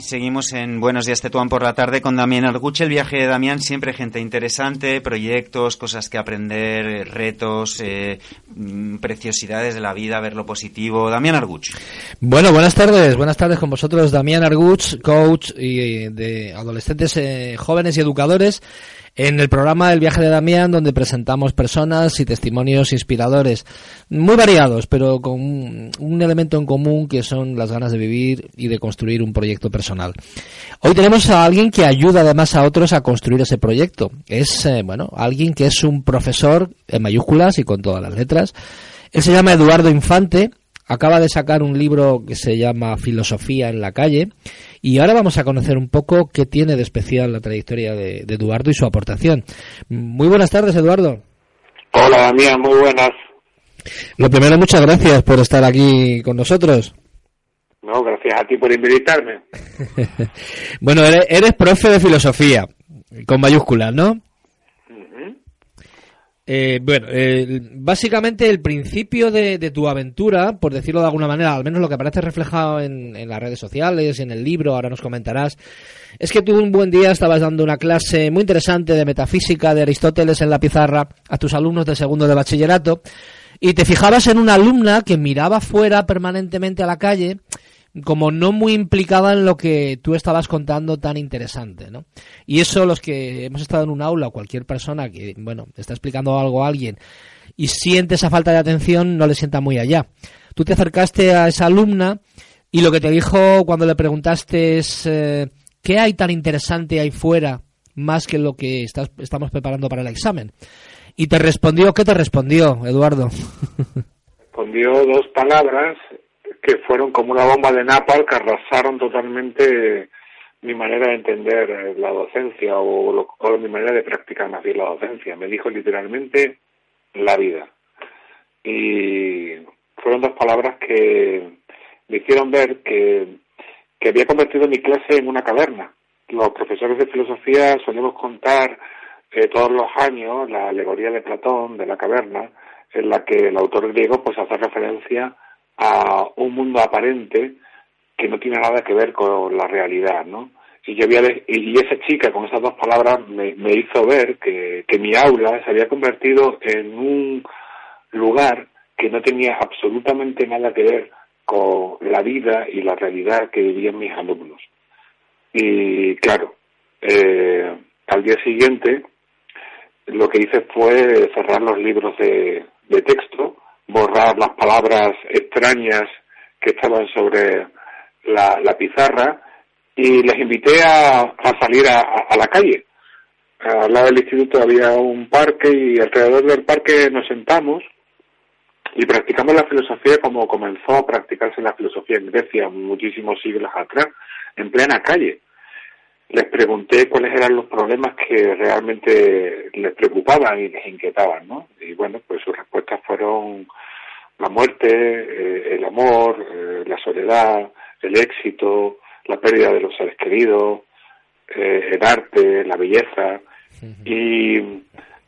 Seguimos en Buenos Días Tetuán por la tarde con Damián Arguche. El viaje de Damián, siempre gente interesante, proyectos, cosas que aprender, retos, eh, mm, preciosidades de la vida, ver lo positivo. Damián Arguch. Bueno, buenas tardes. Buenas tardes con vosotros, Damián Arguch, coach y de adolescentes eh, jóvenes y educadores en el programa El viaje de Damián, donde presentamos personas y testimonios inspiradores, muy variados, pero con un, elemento en común que son las ganas de vivir y de construir un proyecto personal. Hoy tenemos a alguien que ayuda además a otros a construir ese proyecto. Es, eh, bueno, alguien que es un profesor en mayúsculas y con todas las letras. Él se llama Eduardo Infante, acaba de sacar un libro que se llama Filosofía en la calle y ahora vamos a conocer un poco qué tiene de especial la trayectoria de, Eduardo y su aportación. Muy buenas tardes, Eduardo. Hola, Damián, muy buenas. Lo primero, muchas gracias por estar aquí con nosotros. No, gracias a ti por invitarme. bueno, eres, eres profe de filosofía, con mayúsculas, ¿no? Eh, bueno, básicamente el principio de, tu aventura, por decirlo de alguna manera, al menos lo que aparece reflejado en, las redes sociales y en el libro, ahora nos comentarás, es que tú un buen día estabas dando una clase muy interesante de metafísica de Aristóteles en la pizarra a tus alumnos de segundo de bachillerato y te fijabas en una alumna que miraba fuera permanentemente a la calle como no muy implicada en lo que tú estabas contando tan interesante, ¿no? Y eso los que hemos estado en un aula o cualquier persona que, bueno, está explicando algo a alguien y siente esa falta de atención, no le sienta muy allá. Tú te acercaste a esa alumna y lo que te dijo cuando le preguntaste es eh, ¿qué hay tan interesante ahí fuera más que lo que estamos preparando para el examen? Y te respondió, ¿qué te respondió, Eduardo? Respondió dos palabras que fueron como una bomba de napalm que arrasaron totalmente mi manera de entender eh, la docencia o, mi manera de practicar más la docencia. Me dijo literalmente la vida. Y fueron dos palabras que me hicieron ver que, que había convertido mi clase en una caverna. Los profesores de filosofía solemos contar eh, todos los años la alegoría de Platón de la caverna, en la que el autor griego pues hace referencia a un mundo aparente que no tiene nada que ver con la realidad, ¿no? Y yo había, y esa chica con esas dos palabras me, hizo ver que, mi aula se había convertido en un lugar que no tenía absolutamente nada que ver con la vida y la realidad que vivían mis alumnos. Y claro, eh, al día siguiente lo que hice fue cerrar los libros de texto borrar las palabras extrañas que estaban sobre la, pizarra y les invité a, salir a, la calle. Al lado del instituto había un parque y alrededor del parque nos sentamos y practicamos la filosofía como comenzó a practicarse la filosofía en Grecia muchísimos siglos atrás, en plena calle. Les pregunté cuáles eran los problemas que realmente les preocupaban y les inquietaban, ¿no? Y bueno, pues sus respuestas fueron la muerte, eh, el amor, eh, la soledad, el éxito, la pérdida de los seres queridos, eh, el arte, la belleza. Y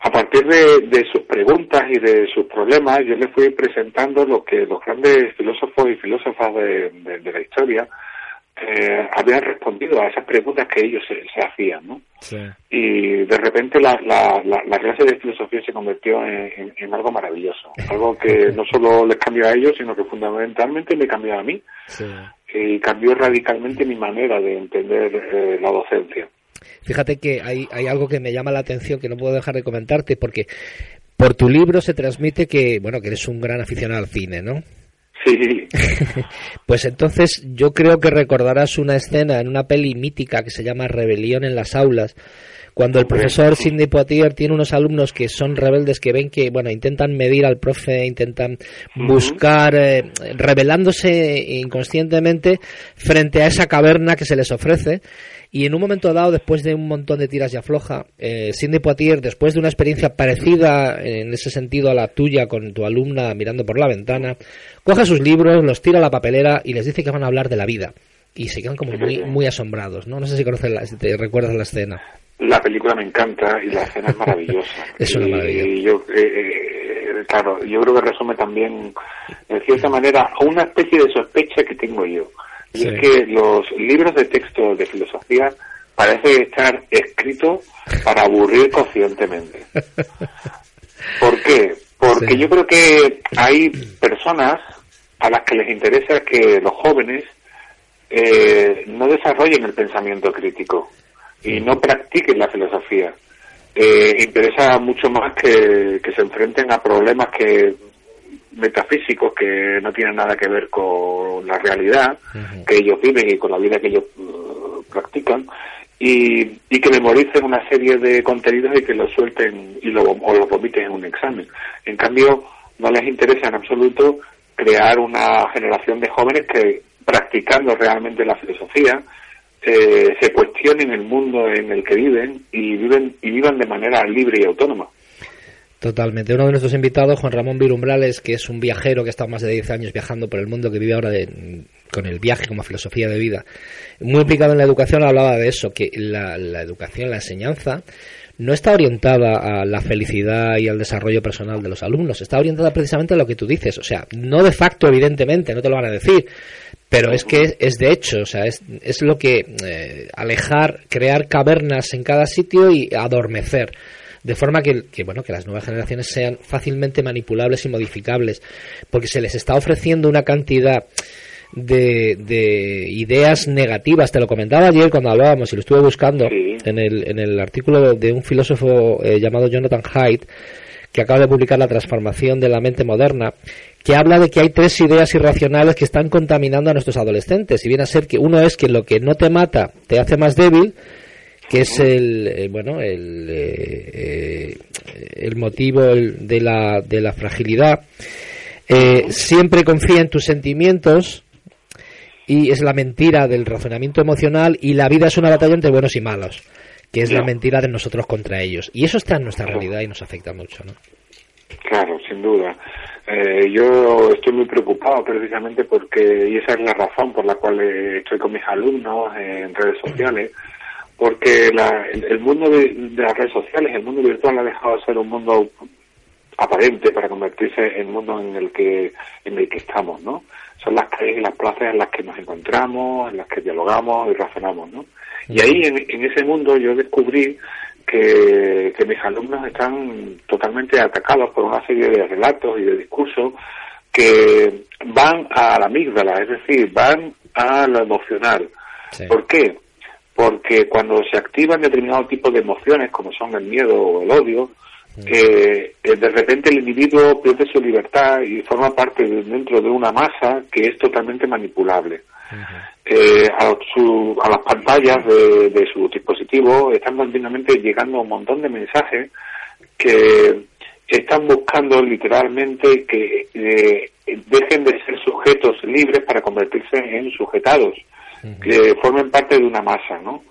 a partir de, sus preguntas y de sus problemas, yo les fui presentando lo que los grandes filósofos y filósofas de la historia eh, habían respondido a esas preguntas que ellos se, hacían, ¿no? Y de repente la, la, la, clase de filosofía se convirtió en, algo maravilloso, algo que no solo les cambió a ellos, sino que fundamentalmente me cambió a mí y cambió radicalmente mi manera de entender eh, la docencia. Fíjate que hay, hay algo que me llama la atención que no puedo dejar de comentarte porque por tu libro se transmite que, bueno, que eres un gran aficionado al cine, ¿no? Sí. pues entonces yo creo que recordarás una escena en una peli mítica que se llama Rebelión en las aulas, cuando el profesor Sidney Poitier tiene unos alumnos que son rebeldes que ven que, bueno, intentan medir al profe, intentan buscar, eh, revelándose inconscientemente frente a esa caverna que se les ofrece y en un momento dado, después de un montón de tiras y afloja, eh, Cindy Poitier, después de una experiencia parecida en ese sentido a la tuya con tu alumna mirando por la ventana, coge sus libros, los tira a la papelera y les dice que van a hablar de la vida. Y se quedan como muy, muy asombrados, ¿no? No sé si, conoces la, si te recuerdas la escena. La película me encanta y la escena es maravillosa. es una maravilla. Y yo, eh, eh, claro, yo creo que resume también, en cierta manera, una especie de sospecha que tengo yo Y es que los libros de texto de filosofía parecen estar escritos para aburrir conscientemente. ¿Por qué? Porque yo creo que hay personas a las que les interesa que los jóvenes eh, no desarrollen el pensamiento crítico y no practiquen la filosofía. Eh, interesa mucho más que, se enfrenten a problemas que metafísicos que no tienen nada que ver con la realidad que ellos viven y con la vida que ellos uh, practican y, y, que memoricen una serie de contenidos y que los suelten y lo, o los vomiten en un examen. En cambio, no les interesa en absoluto crear una generación de jóvenes que practicando realmente la filosofía eh, se cuestionen el mundo en el que viven y viven y vivan de manera libre y autónoma. Totalmente. Uno de nuestros invitados, Juan Ramón Virumbrales, que es un viajero que ha estado más de 10 años viajando por el mundo, que vive ahora con el viaje como filosofía de vida, muy implicado en la educación, hablaba de eso, que la, educación, la enseñanza, no está orientada a la felicidad y al desarrollo personal de los alumnos, está orientada precisamente a lo que tú dices, o sea, no de facto, evidentemente, no te lo van a decir, pero es que es de hecho, o sea, es, es lo que eh, alejar, crear cavernas en cada sitio y adormecer de forma que, que, bueno que las nuevas generaciones sean fácilmente manipulables y modificables porque se les está ofreciendo una cantidad de, de ideas negativas. Te lo comentaba ayer cuando hablábamos y lo estuve buscando en, el, en el artículo de un filósofo eh, llamado Jonathan Haidt, que acaba de publicar La transformación de la mente moderna, que habla de que hay tres ideas irracionales que están contaminando a nuestros adolescentes. Y viene a ser que uno es que lo que no te mata te hace más débil, que es el, eh, bueno el, eh, el motivo de, la, de la fragilidad. siempre confía en tus sentimientos y es la mentira del razonamiento emocional y la vida es una batalla entre buenos y malos, que es la mentira de nosotros contra ellos. Y eso está en nuestra realidad y nos afecta mucho, ¿no? Claro, sin duda. Eh, yo estoy muy preocupado precisamente porque, y esa es la razón por la cual estoy con mis alumnos en redes sociales, porque el, mundo de, de, las redes sociales, el mundo virtual ha dejado de ser un mundo aparente para convertirse en el mundo en el que en el que estamos, ¿no? son las calles y las plazas en las que nos encontramos, en las que dialogamos y razonamos, ¿no? Y ahí, en, ese mundo, yo descubrí que, mis alumnos están totalmente atacados por una serie de relatos y de discursos que van a la amígdala, es decir, van a lo emocional. ¿Por qué? Porque cuando se activan determinados tipos de emociones, como son el miedo o el odio, que eh, de repente el individuo pierde su libertad y forma parte dentro de una masa que es totalmente manipulable. Eh, a, su, a, las pantallas de, su dispositivo están continuamente llegando un montón de mensajes que están buscando literalmente que eh, dejen de ser sujetos libres para convertirse en sujetados, que formen parte de una masa, ¿no?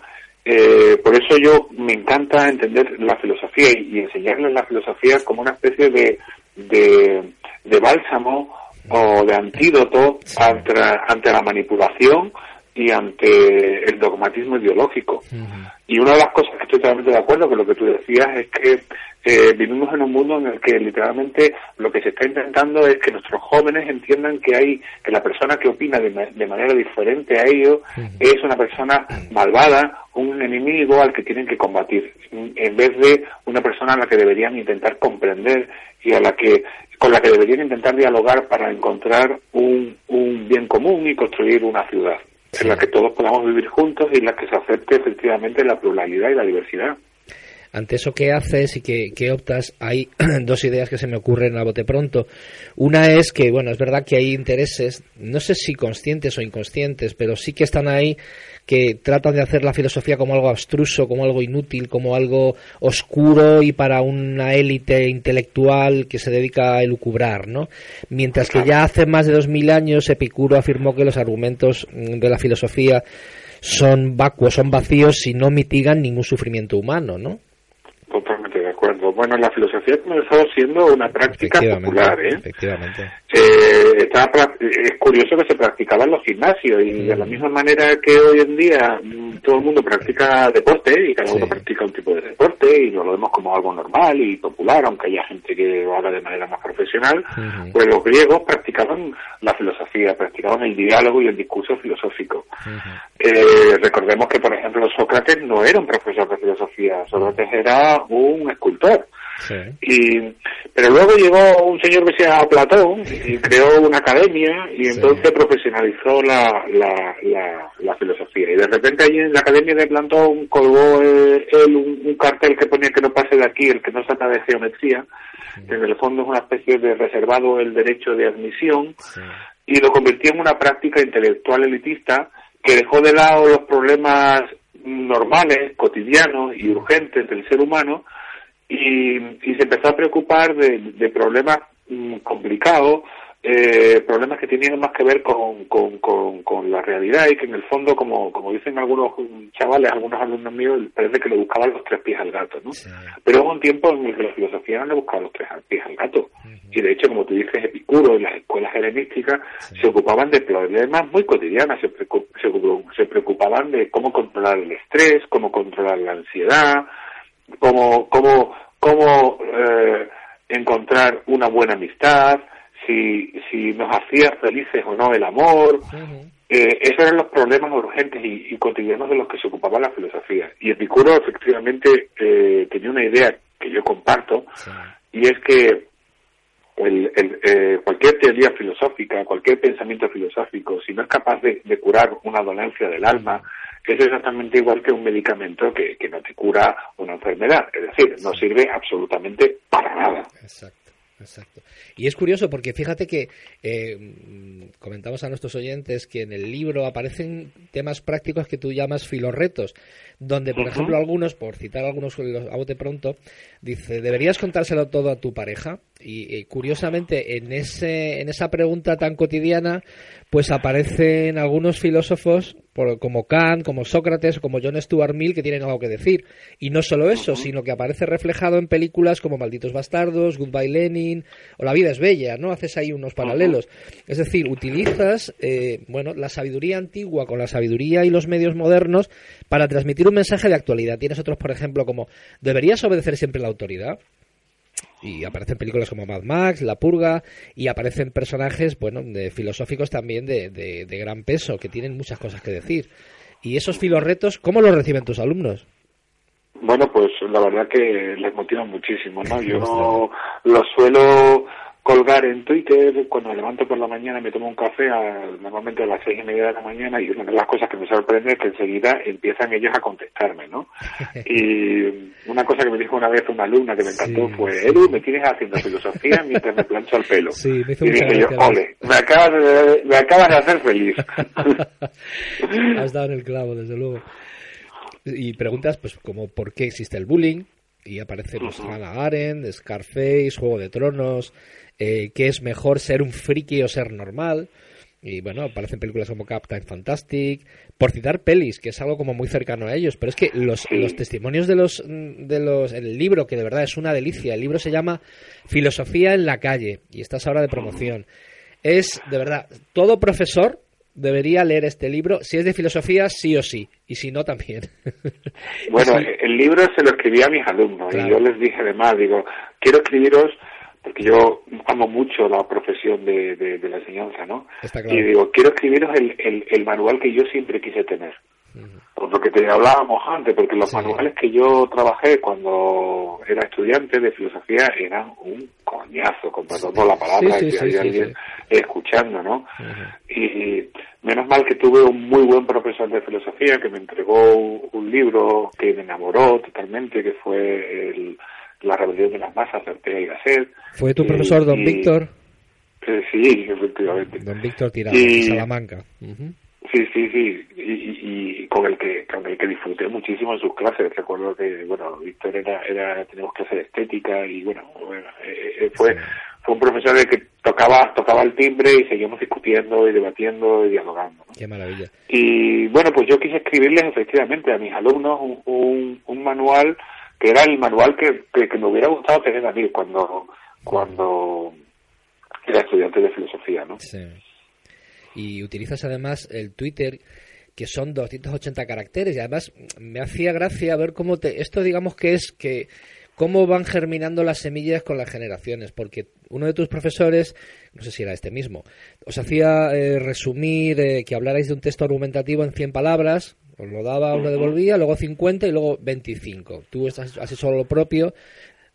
Eh, por eso yo me encanta entender la filosofía y, enseñarles la filosofía como una especie de, de, bálsamo o de antídoto ante, ante, la manipulación y ante el dogmatismo ideológico. Y una de las cosas que estoy totalmente de acuerdo con lo que tú decías es que eh, vivimos en un mundo en el que literalmente lo que se está intentando es que nuestros jóvenes entiendan que hay que la persona que opina de, manera diferente a ellos es una persona malvada, un enemigo al que tienen que combatir, en vez de una persona a la que deberían intentar comprender y a la que con la que deberían intentar dialogar para encontrar un, un bien común y construir una ciudad en la que todos podamos vivir juntos y en la que se acepte efectivamente la pluralidad y la diversidad ante eso que haces y que, optas, hay dos ideas que se me ocurren a bote pronto. Una es que, bueno, es verdad que hay intereses, no sé si conscientes o inconscientes, pero sí que están ahí que tratan de hacer la filosofía como algo abstruso, como algo inútil, como algo oscuro y para una élite intelectual que se dedica a elucubrar, ¿no? Mientras que ya hace más de dos mil años Epicuro afirmó que los argumentos de la filosofía son vacuos, son vacíos y no mitigan ningún sufrimiento humano, ¿no? Totalmente de acuerdo. Bueno, la filosofía comenzó siendo una práctica popular, ¿eh? Efectivamente. Eh, es curioso que se practicaba en los gimnasios y de la mm. misma manera que hoy en día mm, todo el mundo practica deporte y cada uno practica un tipo de deporte y lo vemos como algo normal y popular, aunque haya gente que lo haga de manera más profesional, pues los griegos practicaban la filosofía, practicaban el diálogo y el discurso filosófico. eh, recordemos que, por ejemplo, Sócrates no era un profesor de filosofía, Sócrates era un escultor. Y, pero luego llegó un señor que se llama Platón y creó una academia y entonces profesionalizó la, la, la, filosofía. Y de repente allí en la academia de Platón colgó él un, cartel que ponía que no pase de aquí el que no trata de geometría, que en el fondo es una especie de reservado el derecho de admisión, y lo convirtió en una práctica intelectual elitista que dejó de lado los problemas normales, cotidianos y urgentes del ser humano y, se empezó a preocupar de, problemas mm, complicados, eh, problemas que tenían más que ver con, con, con, la realidad y que en el fondo, como, como dicen algunos chavales, algunos alumnos míos, parece que le buscaban los tres pies al gato, ¿no? Pero hubo un tiempo en el que la filosofía no le buscaba los tres pies al gato. Y de hecho, como tú dices, Epicuro y las escuelas helenísticas se ocupaban de problemas muy cotidianos, se, se preocupaban de cómo controlar el estrés, cómo controlar la ansiedad, cómo, cómo, cómo eh, encontrar una buena amistad, si, si nos hacía felices o no el amor. eh, esos eran los problemas urgentes y, cotidianos de los que se ocupaba la filosofía. Y Epicuro efectivamente eh, tenía una idea que yo comparto, y es que el, el, eh, cualquier teoría filosófica, cualquier pensamiento filosófico, si no es capaz de, de curar una dolencia del alma, es exactamente igual que un medicamento que, que no te cura una enfermedad. Es decir, no sirve absolutamente para nada. Exacto. Exacto. Y es curioso porque fíjate que eh, comentamos a nuestros oyentes que en el libro aparecen temas prácticos que tú llamas filorretos, donde, por ejemplo, algunos, por citar algunos a bote pronto, dice, ¿deberías contárselo todo a tu pareja? Y, curiosamente, en, ese, en esa pregunta tan cotidiana, pues aparecen algunos filósofos como Kant, como Sócrates o como John Stuart Mill que tienen algo que decir. Y no solo eso, sino que aparece reflejado en películas como Malditos Bastardos, Goodbye Lenin o La vida es bella, ¿no? Haces ahí unos paralelos. Es decir, utilizas, eh, bueno, la sabiduría antigua con la sabiduría y los medios modernos para transmitir un mensaje de actualidad. Tienes otros, por ejemplo, como ¿deberías obedecer siempre la autoridad? y aparecen películas como Mad Max, La Purga, y aparecen personajes, bueno, de filosóficos también de, de, gran peso, que tienen muchas cosas que decir. Y esos filorretos, ¿cómo los reciben tus alumnos? Bueno, pues la verdad que les motiva muchísimo, ¿no? Yo lo suelo colgar en Twitter cuando me levanto por la mañana me tomo un café normalmente a las seis y media de la mañana y una de las cosas que me sorprende es que enseguida empiezan ellos a contestarme, ¿no? y una cosa que me dijo una vez una alumna que me encantó fue, Edu, me tienes haciendo filosofía mientras me plancho el pelo. Sí, me hizo y dije yo, ole, me acabas, de, me acabas de hacer feliz. Has dado en el clavo, desde luego. Y preguntas, pues, como por qué existe el bullying, y aparece pues, Hannah Arendt, Scarface, Juego de Tronos, eh, qué es mejor ser un friki o ser normal. Y bueno, aparecen películas como Captain Fantastic, por citar pelis, que es algo como muy cercano a ellos. Pero es que los, los testimonios de los, de los, el libro, que de verdad es una delicia, el libro se llama Filosofía en la calle, y estás ahora de promoción. Es, de verdad, todo profesor debería leer este libro, si es de filosofía, sí o sí, y si no, también. Bueno, el libro se lo escribí a mis alumnos, y yo les dije además, digo, quiero escribiros porque yo amo mucho la profesión de, de, la enseñanza, ¿no? Y digo, quiero escribiros el, el, el, manual que yo siempre quise tener. Por lo que te hablábamos antes, porque los manuales que yo trabajé cuando era estudiante de filosofía eran un coñazo, con perdón la palabra, que hay alguien escuchando, ¿no? Y menos mal que tuve un muy buen profesor de filosofía que me entregó un libro que me enamoró totalmente, que fue el la rebelión de las masas de Ortega y Gasset. ¿Fue tu profesor, don Víctor? Eh, sí, efectivamente. Don Víctor Tirado, de Salamanca. Sí, sí, sí, y, con el que con el que disfruté muchísimo en sus clases. Recuerdo que, bueno, Víctor era, era teníamos que hacer estética y, bueno, bueno eh, eh, fue fue un profesor de que tocaba tocaba el timbre y seguíamos discutiendo y debatiendo y dialogando. Qué maravilla. Y, bueno, pues yo quise escribirles efectivamente a mis alumnos un, un, un manual que era el manual que, que, me hubiera gustado tener a mí cuando, cuando era estudiante de filosofía, ¿no? Sí. Y utilizas además el Twitter que son 280 caracteres y además me hacía gracia ver cómo te esto digamos que es que cómo van germinando las semillas con las generaciones, porque uno de tus profesores, no sé si era este mismo, os hacía eh, resumir eh, que hablarais de un texto argumentativo en 100 palabras, os lo daba, os lo devolvía, luego 50 y luego 25. Tú estás así solo lo propio,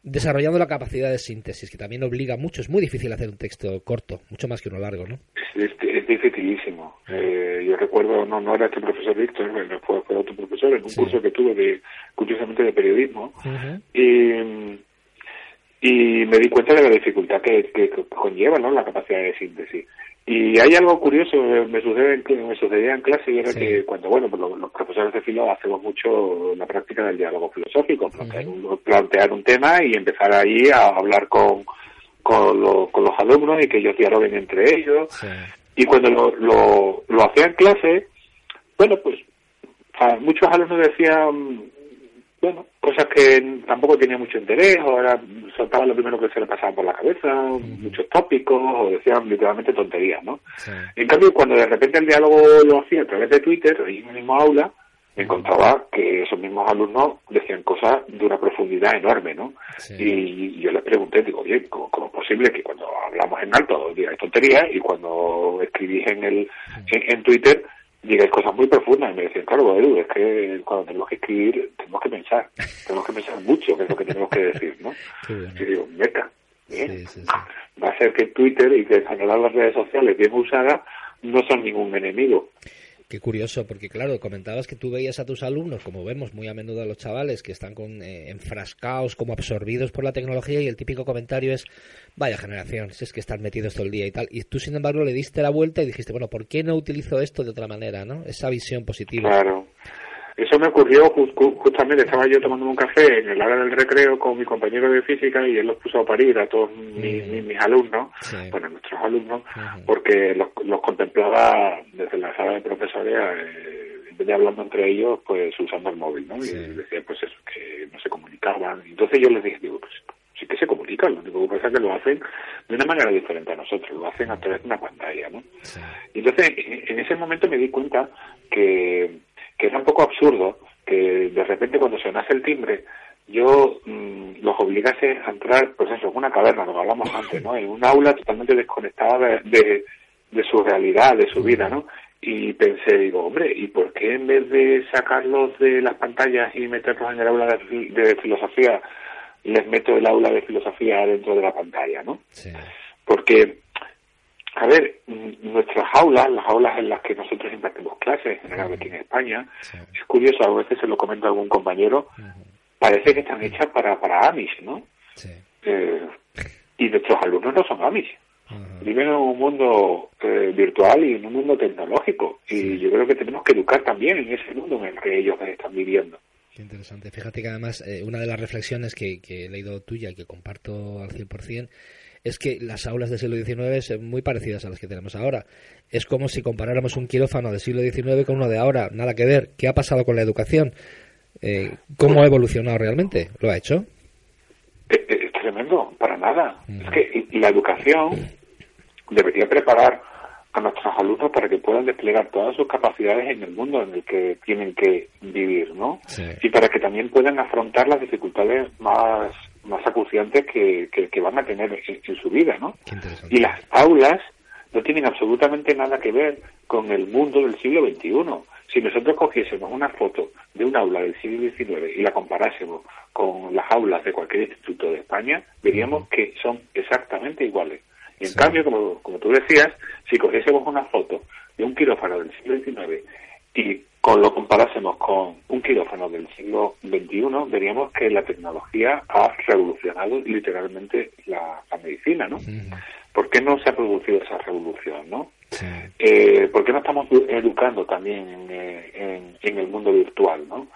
desarrollando la capacidad de síntesis, que también obliga mucho. Es muy difícil hacer un texto corto, mucho más que uno largo, ¿no? Es, es dificilísimo. Eh, yo recuerdo, no, no era este profesor Víctor, fue, fue otro profesor en un curso que tuve, de, curiosamente, de periodismo. Y y me di cuenta de la dificultad que, que, conlleva ¿no? la capacidad de síntesis. Y hay algo curioso, me, sucede me sucedía en clase y era que cuando, bueno, pues los, profesores de filo hacemos mucho la práctica del diálogo filosófico, plantear, un, tema y empezar ahí a hablar con, con, con los alumnos y que ellos dialoguen entre ellos. Y cuando lo, lo, lo hacía en clase, bueno, pues muchos alumnos decían, bueno, cosas que tampoco tenía mucho interés, o era, soltaba lo primero que se le pasaba por la cabeza, muchos tópicos, o decían literalmente tonterías, ¿no? En cambio, cuando de repente el diálogo lo hacía a través de Twitter, en el mismo aula, me encontraba que esos mismos alumnos decían cosas de una profundidad enorme, ¿no? Y, yo les pregunté, digo, oye, ¿cómo, es posible que cuando hablamos en alto digáis tonterías y cuando escribís en el en Twitter digáis cosas muy profundas y me decían, claro, Edu, es que cuando tenemos que escribir tenemos que pensar, tenemos que pensar mucho qué es lo que tenemos que decir, ¿no? y digo, meta, bien, va a ser que Twitter y que en general las redes sociales bien usadas no son ningún enemigo. Qué curioso, porque claro, comentabas que tú veías a tus alumnos, como vemos muy a menudo a los chavales, que están con, eh, enfrascados, como absorbidos por la tecnología, y el típico comentario es, vaya generación, si es que están metidos todo el día y tal. Y tú, sin embargo, le diste la vuelta y dijiste, bueno, ¿por qué no utilizo esto de otra manera, no? Esa visión positiva. Claro. Eso me ocurrió justamente, estaba yo tomando un café en el hora del recreo con mi compañero de física y él los puso a parir a todos mis, mis, alumnos, bueno, nuestros alumnos, porque los, los, contemplaba desde la sala de profesores, eh, en vez de hablando entre ellos, pues usando el móvil, ¿no? Y decía, pues eso, que no se comunicaban. Entonces yo les dije, digo, pues sí que se comunican, lo único que pasa es que lo hacen de una manera diferente a nosotros, lo hacen a través de una pantalla, ¿no? Y entonces, en ese momento me di cuenta que que era un poco absurdo que de repente cuando sonase el timbre yo mm, los obligase a entrar, pues eso, en una caverna, lo que hablamos antes, ¿no? En un aula totalmente desconectada de, de, su realidad, de su vida, ¿no? Y pensé, digo, hombre, ¿y por qué en vez de sacarlos de las pantallas y meterlos en el aula de, de filosofía, les meto el aula de filosofía dentro de la pantalla, ¿no? Porque a ver, nuestras aulas, las aulas en las que nosotros impartimos clases, en general aquí en España, es curioso, a veces se lo comenta algún compañero, parece que están hechas para, para Amish, ¿no? Eh, y nuestros alumnos no son Amish. Viven en un mundo eh, virtual y en un mundo tecnológico. Y yo creo que tenemos que educar también en ese mundo en el que ellos están viviendo. Qué interesante. Fíjate que además eh, una de las reflexiones que, que he leído tuya y que comparto al 100% es que las aulas del siglo XIX son muy parecidas a las que tenemos ahora. Es como si comparáramos un quirófano del siglo XIX con uno de ahora. Nada que ver. ¿Qué ha pasado con la educación? Eh, ¿Cómo ha evolucionado realmente? ¿Lo ha hecho? Es, tremendo, para nada. Es que la educación debería preparar a nuestros alumnos para que puedan desplegar todas sus capacidades en el mundo en el que tienen que vivir, ¿no? Y para que también puedan afrontar las dificultades más más acuciantes que, que, van a tener en, su vida, ¿no? Y las aulas no tienen absolutamente nada que ver con el mundo del siglo XXI. Si nosotros cogiésemos una foto de un aula del siglo XIX y la comparásemos con las aulas de cualquier instituto de España, veríamos que son exactamente iguales. Y en cambio, como, como tú decías, si cogiésemos una foto de un quirófano del siglo XIX y con lo comparásemos con un quirófano del siglo XXI, veríamos que la tecnología ha revolucionado literalmente la, medicina, ¿no? ¿Por qué no se ha producido esa revolución, no? Eh, ¿Por qué no estamos educando también en, eh, el mundo virtual, no?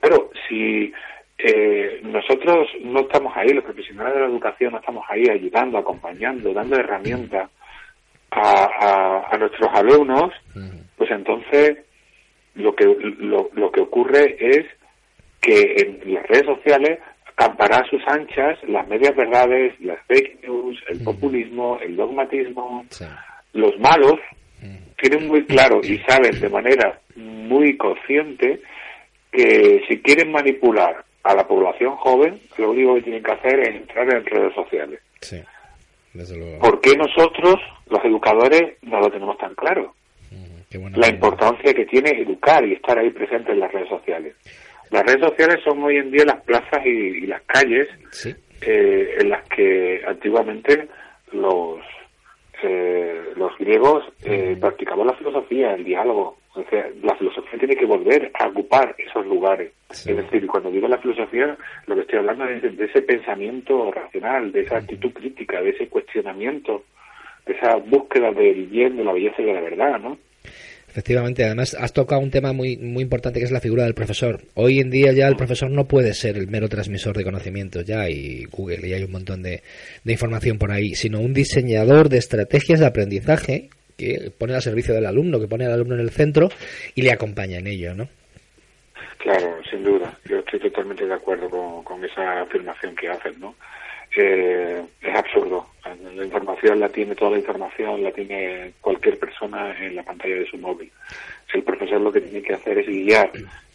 Pero si eh, nosotros no estamos ahí, los profesionales de la educación no estamos ahí ayudando, acompañando, dando herramientas a, a nuestros alumnos, pues entonces lo que lo, lo que ocurre es que en las redes sociales campará a sus anchas las medias verdades, las fake news, el populismo, el dogmatismo. Los malos tienen muy claro y saben de manera muy consciente que si quieren manipular a la población joven, lo único que tienen que hacer es entrar en redes sociales. Sí, ¿Por qué nosotros, los educadores, no lo tenemos tan claro? La importancia que tiene educar y estar ahí presente en las redes sociales. Las redes sociales son hoy en día las plazas y, las calles eh, en las que antiguamente los eh, los griegos eh, practicaban la filosofía, el diálogo. O sea, la filosofía tiene que volver a ocupar esos lugares. Es decir, cuando digo la filosofía, lo que estoy hablando es de, ese pensamiento racional, de esa actitud crítica, de ese cuestionamiento, de esa búsqueda del bien, de la belleza y de la verdad, ¿no? Efectivamente, además has tocado un tema muy, muy importante que es la figura del profesor. Hoy en día ya el profesor no puede ser el mero transmisor de conocimientos, ya hay Google y hay un montón de, de información por ahí, sino un diseñador de estrategias de aprendizaje que pone al servicio del alumno, que pone al alumno en el centro y le acompaña en ello, ¿no? Claro, sin duda. Yo estoy totalmente de acuerdo con, con esa afirmación que haces, ¿no? Eh, es absurdo. La información la tiene, toda la información la tiene cualquier persona en la pantalla de su móvil. El profesor lo que tiene que hacer es guiar,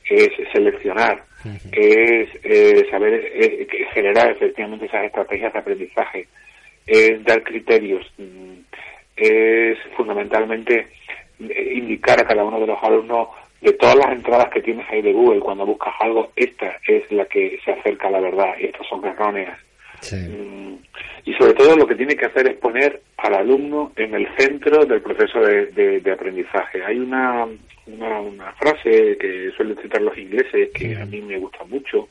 es seleccionar, es eh, saber eh, generar efectivamente esas estrategias de aprendizaje, es dar criterios, mm, es fundamentalmente indicar a cada uno de los alumnos de todas las entradas que tienes ahí de Google cuando buscas algo, esta es la que se acerca a la verdad y estas son erróneas. Mm, y sobre todo lo que tiene que hacer es poner al alumno en el centro del proceso de, aprendizaje. Hay una, una, frase que suelen citar los ingleses que a mí me gusta mucho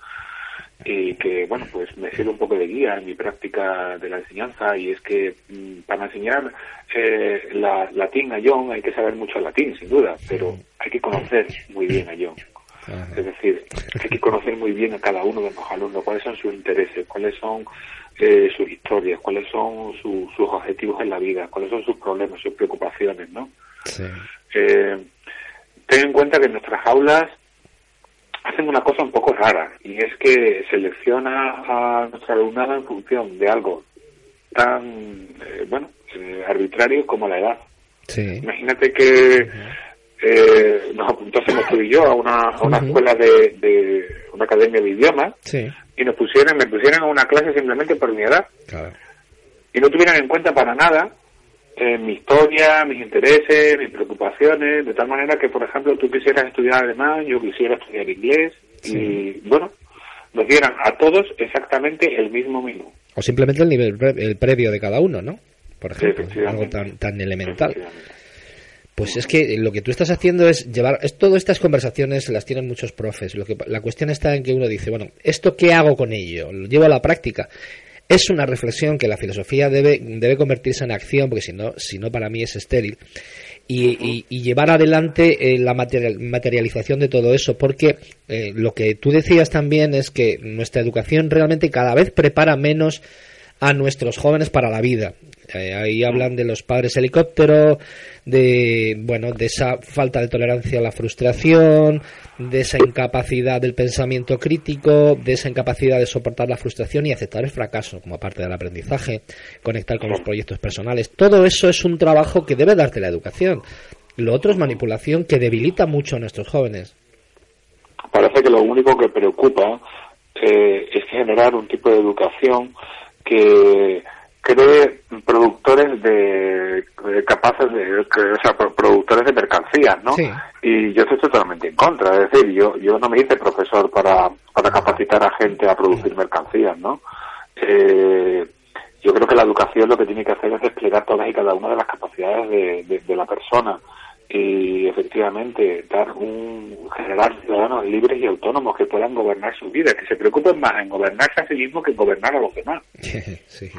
y que, bueno, pues me sirve un poco de guía en mi práctica de la enseñanza y es que mm, para enseñar eh, la, latín a John hay que saber mucho latín, sin duda, pero hay que conocer muy bien a John. Es decir, hay que conocer muy bien a cada uno de los alumnos, cuáles son sus intereses, cuáles son eh, sus historias, cuáles son sus objetivos en la vida, cuáles son sus problemas, sus preocupaciones, ¿no? Eh, ten en cuenta que nuestras aulas hacen una cosa un poco rara y es que selecciona a nuestra alumnada en función de algo tan, eh, bueno, arbitrario como la edad. Imagínate que eh, nos apuntásemos tú y yo a una, a una escuela de, de, una academia de idiomas y nos pusieran, me pusieran a una clase simplemente por mi edad y no tuvieran en cuenta para nada eh, mi historia, mis intereses, mis preocupaciones, de tal manera que, por ejemplo, tú quisieras estudiar alemán, yo quisiera estudiar inglés y, bueno, nos dieran a todos exactamente el mismo menú. O simplemente el nivel el previo de cada uno, ¿no? Por ejemplo, algo tan, tan elemental. Pues es que lo que tú estás haciendo es llevar, es, todas estas conversaciones las tienen muchos profes. Lo que, la cuestión está en que uno dice, bueno, ¿esto qué hago con ello? ¿Lo llevo a la práctica? Es una reflexión que la filosofía debe, debe convertirse en acción, porque si no, si no para mí es estéril. Y, llevar adelante eh, la materialización de todo eso, porque eh, lo que tú decías también es que nuestra educación realmente cada vez prepara menos a nuestros jóvenes para la vida. Eh, ahí hablan de los padres helicóptero, de bueno, de esa falta de tolerancia a la frustración, de esa incapacidad del pensamiento crítico, de esa incapacidad de soportar la frustración y aceptar el fracaso como parte del aprendizaje, conectar con los proyectos personales. Todo eso es un trabajo que debe darte la educación. Lo otro es manipulación que debilita mucho a nuestros jóvenes. Parece que lo único que preocupa eh, es generar un tipo de educación que cree productores de, capaces de, o sea, productores de mercancías, ¿no? Y yo estoy totalmente en contra, es decir, yo yo no me hice profesor para, para capacitar a gente a producir mercancías, ¿no? Eh, yo creo que la educación lo que tiene que hacer es desplegar todas y cada una de las capacidades de, de, la persona y efectivamente dar un generar ciudadanos libres y autónomos que puedan gobernar su vida, que se preocupen más en gobernarse a sí mismo que en gobernar a los demás. sí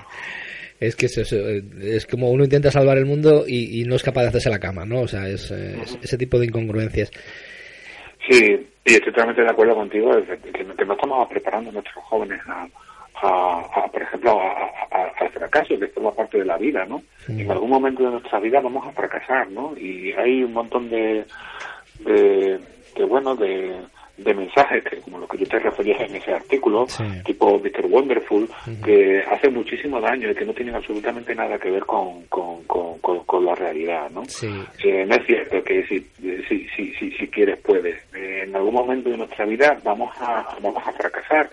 es que es, es, como uno intenta salvar el mundo y, no es capaz de hacerse la cama, ¿no? O sea, es, ese tipo de incongruencias. Sí, y estoy totalmente de acuerdo contigo, que, no estamos preparando a nuestros jóvenes a, por ejemplo, al fracaso, que forma parte de la vida, ¿no? En algún momento de nuestra vida vamos a fracasar, ¿no? Y hay un montón de, de, bueno, de, de mensajes, que como lo que yo te referías en ese artículo, tipo Mr. Wonderful, que hace muchísimo daño y que no tienen absolutamente nada que ver con, con, con, la realidad, ¿no? Eh, no es cierto que si, si, si, si, quieres puedes. Eh, en algún momento de nuestra vida vamos a, vamos a fracasar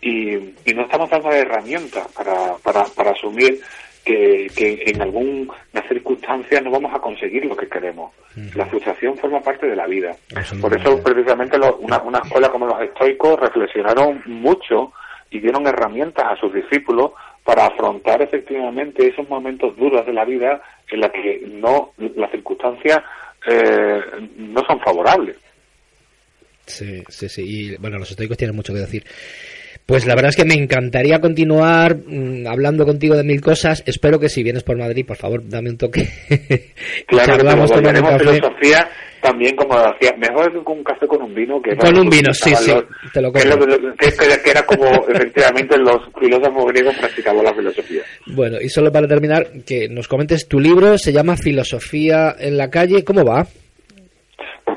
y, y no estamos dando herramientas para, para, para asumir que, que en alguna circunstancia no vamos a conseguir lo que queremos. La frustración forma parte de la vida. Por eso, precisamente, una, una escuela como los estoicos reflexionaron mucho y dieron herramientas a sus discípulos para afrontar efectivamente esos momentos duros de la vida en la que no las circunstancias eh, no son favorables. Sí, sí, sí. Y bueno, los estoicos tienen mucho que decir. Pues la verdad es que me encantaría continuar mm, hablando contigo de mil cosas. Espero que si vienes por Madrid, por favor, dame un toque. claro, que con filosofía también, como decía, mejor que un café con un vino. que Con un vino, sí, sí, te lo que, que, era como, efectivamente, los filósofos griegos practicaban la filosofía. Bueno, y solo para terminar, que nos comentes tu libro, se llama Filosofía en la calle. ¿Cómo va?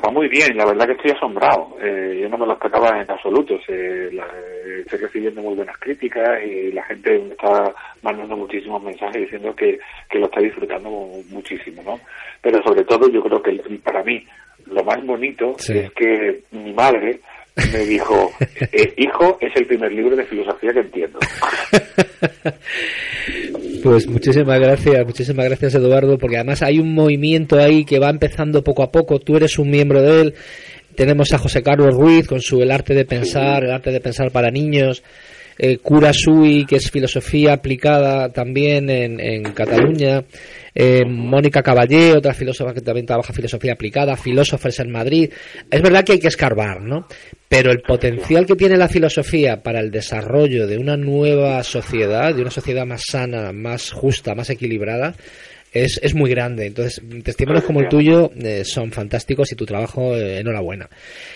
Va muy bien, la verdad que estoy asombrado. Eh, yo no me lo esperaba en absoluto. Se, eh, estoy recibiendo muy buenas críticas y la gente me está mandando muchísimos mensajes diciendo que, lo está disfrutando muchísimo, ¿no? Pero sobre todo yo creo que para mí lo más bonito es que mi madre me dijo, eh, hijo, es el primer libro de filosofía que entiendo. Pues muchísimas gracias, muchísimas gracias Eduardo, porque además hay un movimiento ahí que va empezando poco a poco, tú eres un miembro de él, tenemos a José Carlos Ruiz con su El arte de pensar, el arte de pensar para niños, eh, Cura Sui, que es filosofía aplicada también en, Cataluña, eh, Mónica Caballé, otra filósofa que también trabaja filosofía aplicada, filósofos en Madrid. Es verdad que hay que escarbar, ¿no? Pero el potencial que tiene la filosofía para el desarrollo de una nueva sociedad, de una sociedad más sana, más justa, más equilibrada, es, es muy grande. Entonces, testimonios como el tuyo eh, son fantásticos y tu trabajo, eh, enhorabuena.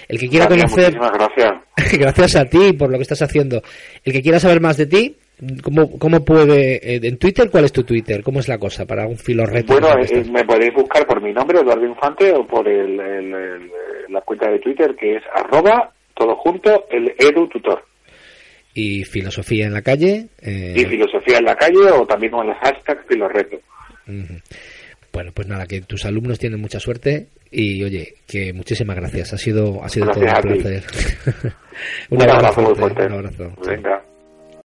El que quiera conocer. Gracias. gracias a ti por lo que estás haciendo. El que quiera saber más de ti, ¿Cómo, ¿Cómo puede, eh, en Twitter, cuál es tu Twitter? ¿Cómo es la cosa para un filo Bueno, eh, me podéis buscar por mi nombre, Eduardo Infante, o por el, la cuenta de Twitter que es arroba, todo junto, el edu tutor. ¿Y filosofía en la calle? Eh... Y filosofía en la calle, o también con el hashtag Bueno, pues nada, que tus alumnos tienen mucha suerte y oye, que muchísimas gracias. Ha sido, ha sido todo un placer. un, abrazo, muy fuerte. Un abrazo. Venga.